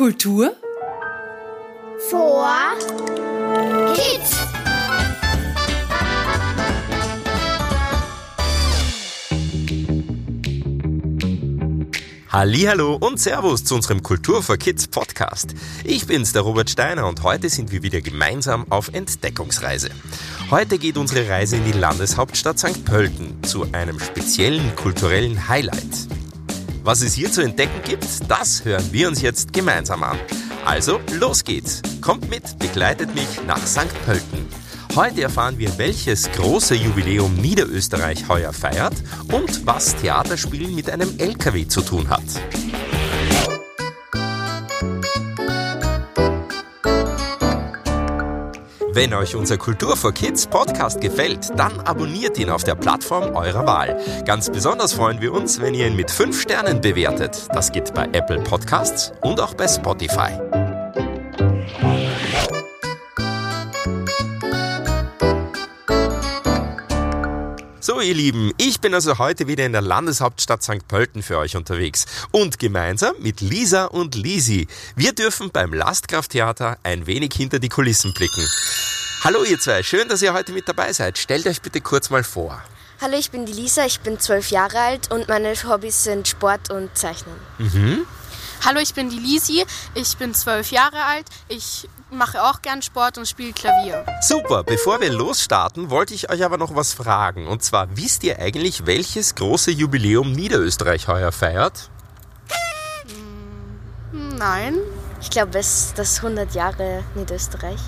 Kultur vor Kids. Hallo und Servus zu unserem Kultur for Kids Podcast. Ich bin's, der Robert Steiner und heute sind wir wieder gemeinsam auf Entdeckungsreise. Heute geht unsere Reise in die Landeshauptstadt St. Pölten zu einem speziellen kulturellen Highlight. Was es hier zu entdecken gibt, das hören wir uns jetzt gemeinsam an. Also, los geht's. Kommt mit, begleitet mich nach St. Pölten. Heute erfahren wir, welches große Jubiläum Niederösterreich heuer feiert und was Theaterspielen mit einem LKW zu tun hat. Wenn euch unser Kultur for Kids Podcast gefällt, dann abonniert ihn auf der Plattform eurer Wahl. Ganz besonders freuen wir uns, wenn ihr ihn mit 5 Sternen bewertet. Das geht bei Apple Podcasts und auch bei Spotify. So, ihr Lieben, ich bin also heute wieder in der Landeshauptstadt St. Pölten für euch unterwegs und gemeinsam mit Lisa und Lisi. Wir dürfen beim Lastkrafttheater ein wenig hinter die Kulissen blicken. Hallo ihr zwei, schön, dass ihr heute mit dabei seid. Stellt euch bitte kurz mal vor. Hallo, ich bin die Lisa, ich bin zwölf Jahre alt und meine Hobbys sind Sport und Zeichnen. Mhm. Hallo, ich bin die Lisi, ich bin zwölf Jahre alt, ich mache auch gern Sport und spiele Klavier. Super, bevor wir losstarten, wollte ich euch aber noch was fragen. Und zwar, wisst ihr eigentlich, welches große Jubiläum Niederösterreich heuer feiert? Nein. Ich glaube, es ist das 100 Jahre Niederösterreich.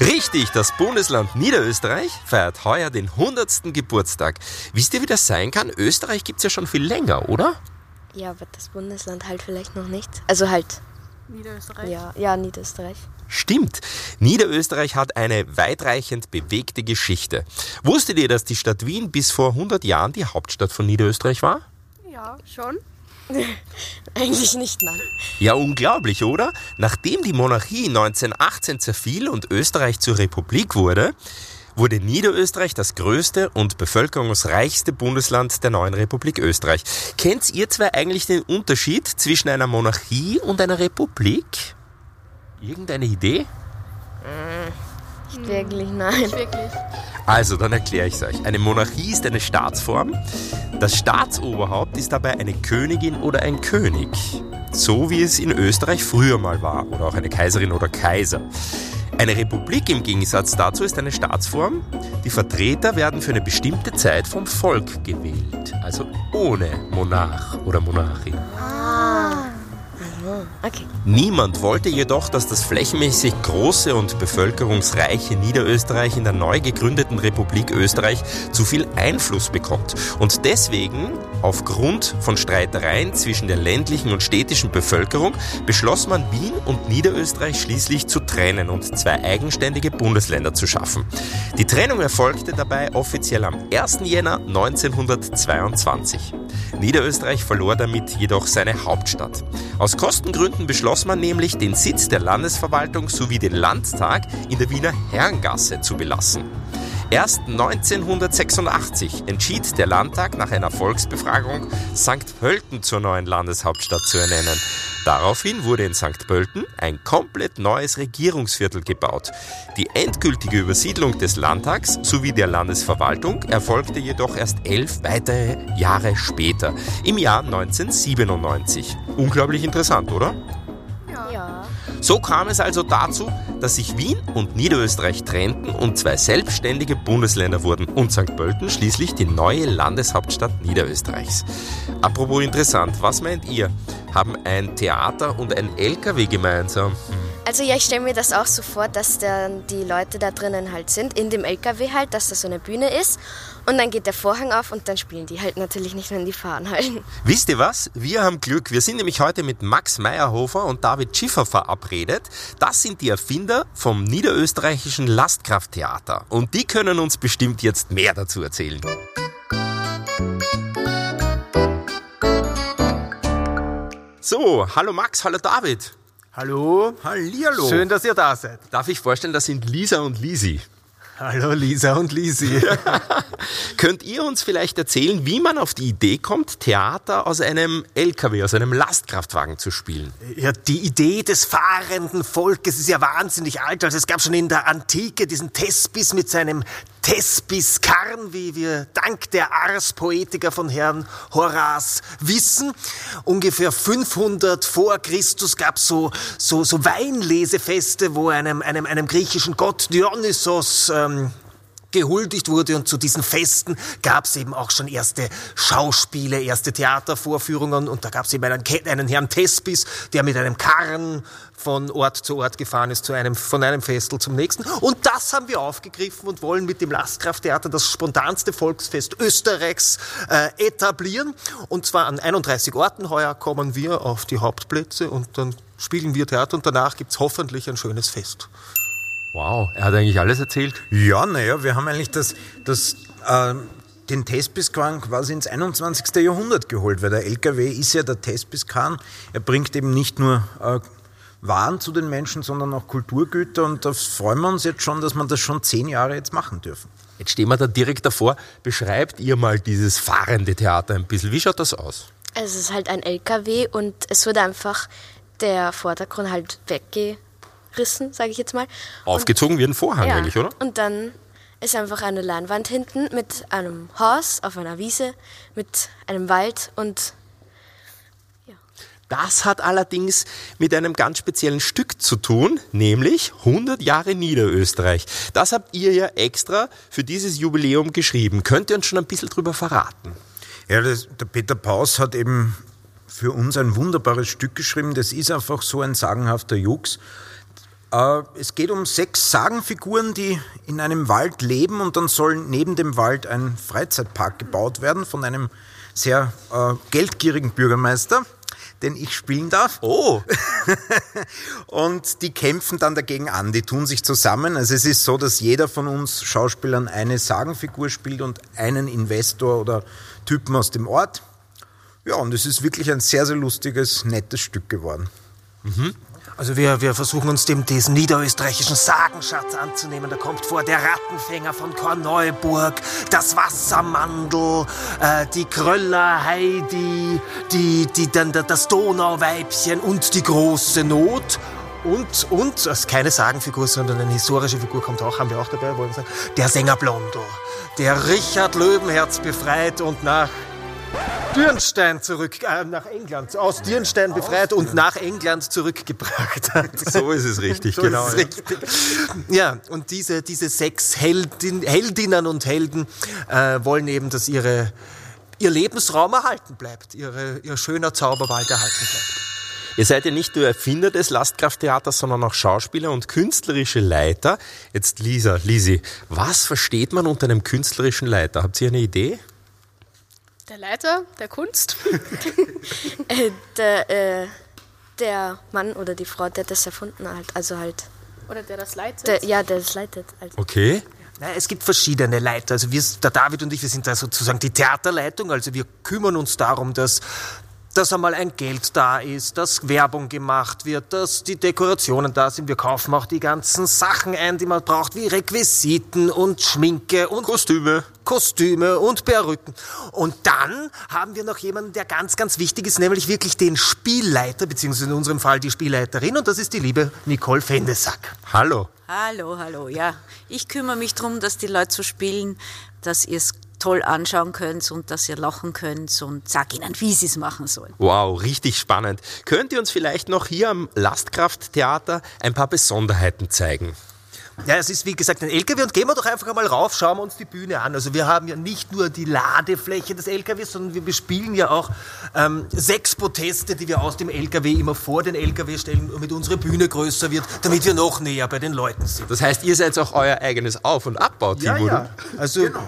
Richtig, das Bundesland Niederösterreich feiert heuer den 100. Geburtstag. Wisst ihr, wie das sein kann? Österreich gibt es ja schon viel länger, oder? Ja, aber das Bundesland halt vielleicht noch nicht. Also halt, Niederösterreich. ja, ja, Niederösterreich. Stimmt. Niederösterreich hat eine weitreichend bewegte Geschichte. Wusstet ihr, dass die Stadt Wien bis vor 100 Jahren die Hauptstadt von Niederösterreich war? Ja, schon. Eigentlich nicht, nein. Ja, unglaublich, oder? Nachdem die Monarchie 1918 zerfiel und Österreich zur Republik wurde, wurde Niederösterreich das größte und bevölkerungsreichste Bundesland der neuen Republik Österreich. Kennt ihr zwei eigentlich den Unterschied zwischen einer Monarchie und einer Republik? Irgendeine Idee? Nicht wirklich, nein. Wirklich. Also, dann erkläre ich es euch. Eine Monarchie ist eine Staatsform. Das Staatsoberhaupt ist dabei eine Königin oder ein König. So wie es in Österreich früher mal war. Oder auch eine Kaiserin oder Kaiser. Eine Republik im Gegensatz dazu ist eine Staatsform. Die Vertreter werden für eine bestimmte Zeit vom Volk gewählt. Also ohne Monarch oder Monarchin. Okay. Niemand wollte jedoch, dass das flächenmäßig große und bevölkerungsreiche Niederösterreich in der neu gegründeten Republik Österreich zu viel Einfluss bekommt. Und deswegen, aufgrund von Streitereien zwischen der ländlichen und städtischen Bevölkerung, beschloss man Wien und Niederösterreich schließlich zu trennen und zwei eigenständige Bundesländer zu schaffen. Die Trennung erfolgte dabei offiziell am 1. Jänner 1922. Niederösterreich verlor damit jedoch seine Hauptstadt. Aus Kostengründen beschloss man nämlich, den Sitz der Landesverwaltung sowie den Landtag in der Wiener Herrengasse zu belassen. Erst 1986 entschied der Landtag nach einer Volksbefragung, St. Pölten zur neuen Landeshauptstadt zu ernennen. Daraufhin wurde in St. Pölten ein komplett neues Regierungsviertel gebaut. Die endgültige Übersiedlung des Landtags sowie der Landesverwaltung erfolgte jedoch erst elf weitere Jahre später, im Jahr 1997. Unglaublich interessant, oder? Ja. So kam es also dazu, dass sich Wien und Niederösterreich trennten und zwei selbstständige Bundesländer wurden und St. Pölten schließlich die neue Landeshauptstadt Niederösterreichs. Apropos interessant, was meint ihr? Haben ein Theater und ein LKW gemeinsam? Also ja, ich stelle mir das auch so vor, dass dann die Leute da drinnen halt sind, in dem LKW halt, dass da so eine Bühne ist und dann geht der Vorhang auf und dann spielen die halt natürlich nicht, wenn die fahren halt. Wisst ihr was? Wir haben Glück. Wir sind nämlich heute mit Max Meyerhofer und David Schiffer verabredet. Das sind die Erfinder vom niederösterreichischen Lastkrafttheater. Und die können uns bestimmt jetzt mehr dazu erzählen. So, hallo Max, hallo David. Hallo. Hallihallo. Schön, dass ihr da seid. Darf ich vorstellen, das sind Lisa und Lisi. Hallo Lisa und Lisi. Könnt ihr uns vielleicht erzählen, wie man auf die Idee kommt, Theater aus einem LKW, aus einem Lastkraftwagen zu spielen? Ja, die Idee des fahrenden Volkes ist ja wahnsinnig alt. Also es gab schon in der Antike diesen Thespis mit seinem Thespis Karn, wie wir dank der Ars Poetiker von Herrn Horaz wissen. Ungefähr 500 vor Christus gab es so, so, so Weinlesefeste, wo einem, einem, einem griechischen Gott Dionysos ähm, gehuldigt wurde und zu diesen Festen gab es eben auch schon erste Schauspiele, erste Theatervorführungen und da gab es eben einen, einen Herrn Thespis, der mit einem Karren von Ort zu Ort gefahren ist, zu einem, von einem Festel zum nächsten. Und das haben wir aufgegriffen und wollen mit dem Lastkrafttheater das spontanste Volksfest Österreichs äh, etablieren. Und zwar an 31 Orten. Heuer kommen wir auf die Hauptplätze und dann spielen wir Theater und danach gibt es hoffentlich ein schönes Fest. Wow, er hat eigentlich alles erzählt. Ja, naja, wir haben eigentlich das, das, äh, den Thespis-Kran quasi ins 21. Jahrhundert geholt, weil der LKW ist ja der Thespis-Kran. Er bringt eben nicht nur äh, Waren zu den Menschen, sondern auch Kulturgüter und da freuen wir uns jetzt schon, dass wir das schon zehn Jahre jetzt machen dürfen. Jetzt stehen wir da direkt davor. Beschreibt ihr mal dieses fahrende Theater ein bisschen. Wie schaut das aus? Es ist halt ein LKW und es wurde einfach der Vordergrund halt wegge rissen, sage ich jetzt mal. Aufgezogen und, wie ein Vorhang ja, eigentlich, oder? Und dann ist einfach eine Leinwand hinten mit einem Haus auf einer Wiese, mit einem Wald und ja. Das hat allerdings mit einem ganz speziellen Stück zu tun, nämlich 100 Jahre Niederösterreich. Das habt ihr ja extra für dieses Jubiläum geschrieben. Könnt ihr uns schon ein bisschen drüber verraten? Ja, das, der Peter Paus hat eben für uns ein wunderbares Stück geschrieben. Das ist einfach so ein sagenhafter Jux. Äh, es geht um sechs Sagenfiguren, die in einem Wald leben und dann soll neben dem Wald ein Freizeitpark gebaut werden von einem sehr äh, geldgierigen Bürgermeister, den ich spielen darf. Oh! und die kämpfen dann dagegen an, die tun sich zusammen. Also es ist so, dass jeder von uns Schauspielern eine Sagenfigur spielt und einen Investor oder Typen aus dem Ort. Ja, und es ist wirklich ein sehr, sehr lustiges, nettes Stück geworden. Mhm. Also wir, wir versuchen uns dem diesen niederösterreichischen Sagenschatz anzunehmen. Da kommt vor der Rattenfänger von Korneuburg, das Wassermandel, äh, die Kröller Heidi, die, die, dann das Donauweibchen und die große Not. Und, und, als keine Sagenfigur, sondern eine historische Figur kommt auch, haben wir auch dabei, wollen sagen, der Sänger Blondo, der Richard Löwenherz befreit und nach Dürnstein zurück, äh, nach England, aus Dürnstein befreit und nach England zurückgebracht hat. So ist es richtig, so genau. Ist richtig. Ja, und diese, diese sechs Heldin, Heldinnen und Helden äh, wollen eben, dass ihre, ihr Lebensraum erhalten bleibt, ihre, ihr schöner Zauberwald erhalten bleibt. Ihr seid ja nicht nur Erfinder des Lastkrafttheaters, sondern auch Schauspieler und künstlerische Leiter. Jetzt Lisa, Lisi, was versteht man unter einem künstlerischen Leiter? Habt ihr eine Idee? Der Leiter der Kunst? äh, der, äh, der Mann oder die Frau, der das erfunden hat. Also halt. Oder der das leitet? Der, ja, der das leitet. Also. Okay. Na, es gibt verschiedene Leiter. Also wir, der David und ich, wir sind da sozusagen die Theaterleitung. Also wir kümmern uns darum, dass dass einmal ein Geld da ist, dass Werbung gemacht wird, dass die Dekorationen da sind. Wir kaufen auch die ganzen Sachen ein, die man braucht, wie Requisiten und Schminke und Kostüme. Kostüme und Perücken. Und dann haben wir noch jemanden, der ganz, ganz wichtig ist, nämlich wirklich den Spielleiter, beziehungsweise in unserem Fall die Spielleiterin, und das ist die liebe Nicole Fendesack. Hallo. Hallo, hallo, ja. Ich kümmere mich darum, dass die Leute so spielen, dass ihr es toll anschauen könnt und dass ihr lachen könnt und sag ihnen, wie sie es machen sollen. Wow, richtig spannend. Könnt ihr uns vielleicht noch hier am Lastkrafttheater ein paar Besonderheiten zeigen? Ja, es ist wie gesagt ein LKW und gehen wir doch einfach einmal rauf, schauen wir uns die Bühne an. Also wir haben ja nicht nur die Ladefläche des LKWs, sondern wir bespielen ja auch ähm, sechs Proteste, die wir aus dem LKW immer vor den LKW stellen, damit unsere Bühne größer wird, damit wir noch näher bei den Leuten sind. Das heißt, ihr seid auch euer eigenes Auf- und Abbauteam, ja, ja. oder? Also genau.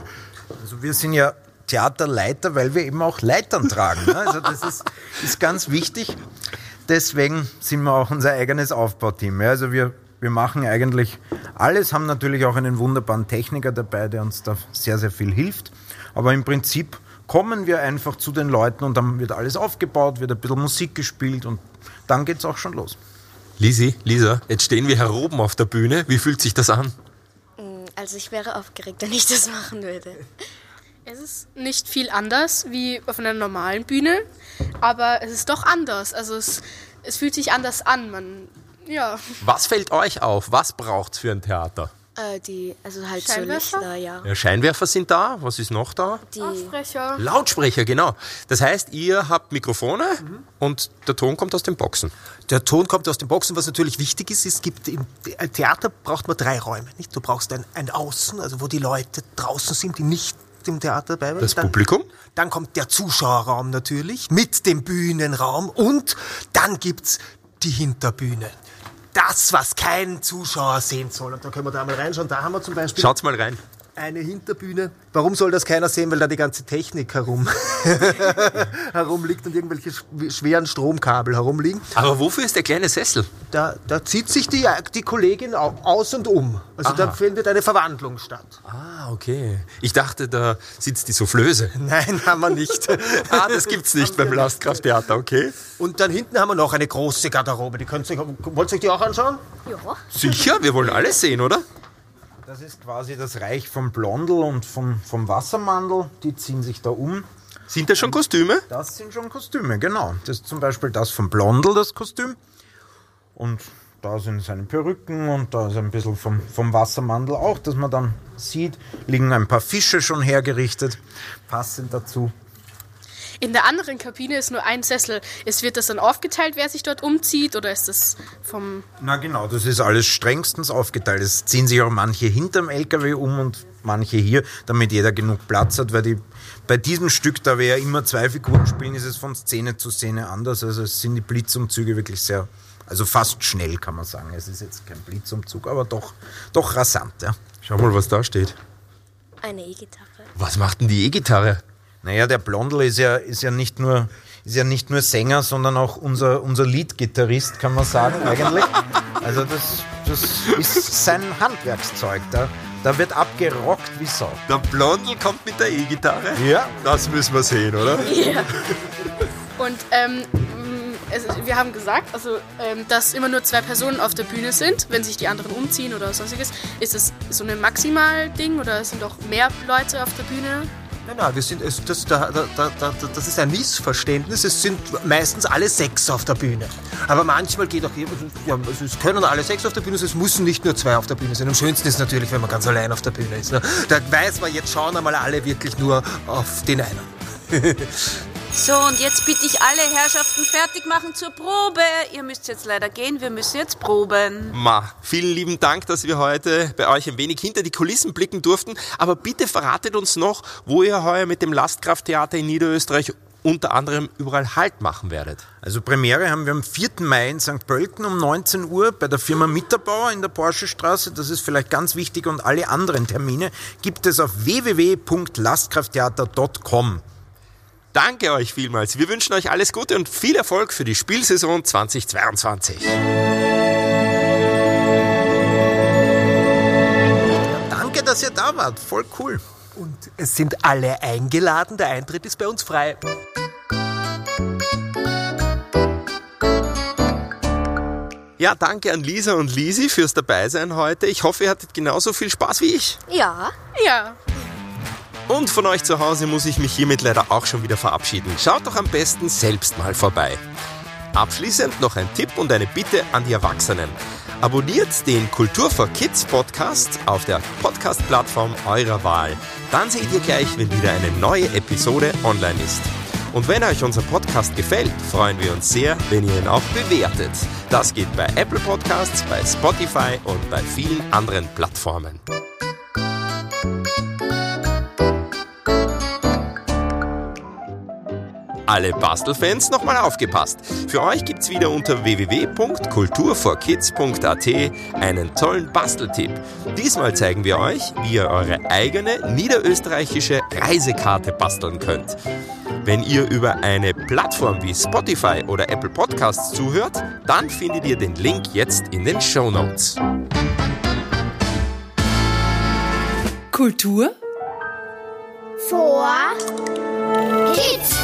Also wir sind ja Theaterleiter, weil wir eben auch Leitern tragen. Ne? Also das ist, ist ganz wichtig. Deswegen sind wir auch unser eigenes Aufbauteam. Also wir, wir machen eigentlich alles, haben natürlich auch einen wunderbaren Techniker dabei, der uns da sehr, sehr viel hilft. Aber im Prinzip kommen wir einfach zu den Leuten und dann wird alles aufgebaut, wird ein bisschen Musik gespielt und dann geht es auch schon los. Lisi, Lisa, jetzt stehen wir hier oben auf der Bühne. Wie fühlt sich das an? Also ich wäre aufgeregt, wenn ich das machen würde. Es ist nicht viel anders wie auf einer normalen Bühne, aber es ist doch anders. Also es, es fühlt sich anders an. Man, ja. Was fällt euch auf? Was braucht es für ein Theater? Äh, die, also halt so Scheinwerfer? Lichter, ja. Ja, Scheinwerfer sind da. Was ist noch da? Die, Lautsprecher. Lautsprecher, genau. Das heißt, ihr habt Mikrofone und der Ton kommt aus den Boxen. Der Ton kommt aus den Boxen. Was natürlich wichtig ist, es gibt im Theater braucht man drei Räume. Nicht? Du brauchst ein, ein Außen, also wo die Leute draußen sind, die nicht im Theater dabei waren. Das Publikum? Dann kommt der Zuschauerraum natürlich mit dem Bühnenraum und dann gibt's die Hinterbühne. Das, was kein Zuschauer sehen soll. Und da können wir da mal reinschauen. Da haben wir zum Beispiel Schaut's mal rein. Eine Hinterbühne. Warum soll das keiner sehen? Weil da die ganze Technik herum herumliegt und irgendwelche sch- schweren Stromkabel herumliegen. Aber wofür ist der kleine Sessel? Da, da zieht sich die, die Kollegin au- aus und um. Also da findet eine Verwandlung statt. Ah, okay. Ich dachte, da sitzt die Soufflöse. Nein, haben wir nicht. Ah, das gibt's nicht beim Lastkrafttheater, okay? Und dann hinten haben wir noch eine große Garderobe. Die könnt ihr euch, wollt ihr euch die auch anschauen? ja. Sicher, wir wollen alles sehen, oder? Das ist quasi das Reich vom Blondel und vom, vom Wassermandel. Die ziehen sich da um. Sind das schon Kostüme? Das sind schon Kostüme, genau. Das ist zum Beispiel das vom Blondel, das Kostüm. Und da sind seine Perücken und da ist ein bisschen vom, vom Wassermandel auch, dass man dann sieht. Liegen ein paar Fische schon hergerichtet, passend dazu. In der anderen Kabine ist nur ein Sessel. Es wird das dann aufgeteilt, wer sich dort umzieht, oder ist das vom. Na genau, das ist alles strengstens aufgeteilt. Es ziehen sich auch manche hinterm LKW um und manche hier, damit jeder genug Platz hat, weil die, bei diesem Stück, da wir ja immer zwei Figuren spielen, ist es von Szene zu Szene anders. Also es sind die Blitzumzüge wirklich sehr, also fast schnell kann man sagen. Es ist jetzt kein Blitzumzug, aber doch, doch rasant. Ja. Schau mal, was da steht. Eine E-Gitarre. Was macht denn die E-Gitarre? Naja, der Blondel ist ja, ist ja nicht nur ist ja nicht nur Sänger, sondern auch unser, unser Lead-Gitarrist, kann man sagen, eigentlich. Also das, das ist sein Handwerkszeug. Da, da wird abgerockt wie Sau. Der Blondel kommt mit der E-Gitarre? Ja. Das müssen wir sehen, oder? Und ähm, es, wir haben gesagt, also, ähm, dass immer nur zwei Personen auf der Bühne sind, wenn sich die anderen umziehen oder sonstiges. Ist das so ein Maximal-Ding oder sind auch mehr Leute auf der Bühne? Nein, nein, wir sind, das, da, da, da, da, das ist ein Missverständnis. Es sind meistens alle sechs auf der Bühne. Aber manchmal geht auch jemand, ja, es können alle sechs auf der Bühne sein, es müssen nicht nur zwei auf der Bühne sein. Am schönsten ist natürlich, wenn man ganz allein auf der Bühne ist. Ne? Da weiß man, jetzt schauen einmal alle wirklich nur auf den einen. So, und jetzt bitte ich alle Herrschaften fertig machen zur Probe. Ihr müsst jetzt leider gehen, wir müssen jetzt proben. Ma, vielen lieben Dank, dass wir heute bei euch ein wenig hinter die Kulissen blicken durften. Aber bitte verratet uns noch, wo ihr heuer mit dem Lastkrafttheater in Niederösterreich unter anderem überall Halt machen werdet. Also Premiere haben wir am 4. Mai in St. Pölten um 19 Uhr bei der Firma Mitterbauer in der Porschestraße. Das ist vielleicht ganz wichtig und alle anderen Termine gibt es auf www.lastkrafttheater.com. Danke euch vielmals. Wir wünschen euch alles Gute und viel Erfolg für die Spielsaison 2022. Danke, dass ihr da wart. Voll cool. Und es sind alle eingeladen. Der Eintritt ist bei uns frei. Ja, danke an Lisa und Lisi fürs Dabeisein heute. Ich hoffe, ihr hattet genauso viel Spaß wie ich. Ja. Ja. Und von euch zu Hause muss ich mich hiermit leider auch schon wieder verabschieden. Schaut doch am besten selbst mal vorbei. Abschließend noch ein Tipp und eine Bitte an die Erwachsenen. Abonniert den Kultur for Kids Podcast auf der Podcast-Plattform eurer Wahl. Dann seht ihr gleich, wenn wieder eine neue Episode online ist. Und wenn euch unser Podcast gefällt, freuen wir uns sehr, wenn ihr ihn auch bewertet. Das geht bei Apple Podcasts, bei Spotify und bei vielen anderen Plattformen. Alle Bastelfans nochmal aufgepasst. Für euch gibt's wieder unter www.kulturforkids.at einen tollen Basteltipp. Diesmal zeigen wir euch, wie ihr eure eigene niederösterreichische Reisekarte basteln könnt. Wenn ihr über eine Plattform wie Spotify oder Apple Podcasts zuhört, dann findet ihr den Link jetzt in den Show Notes. Kultur Vor Kids.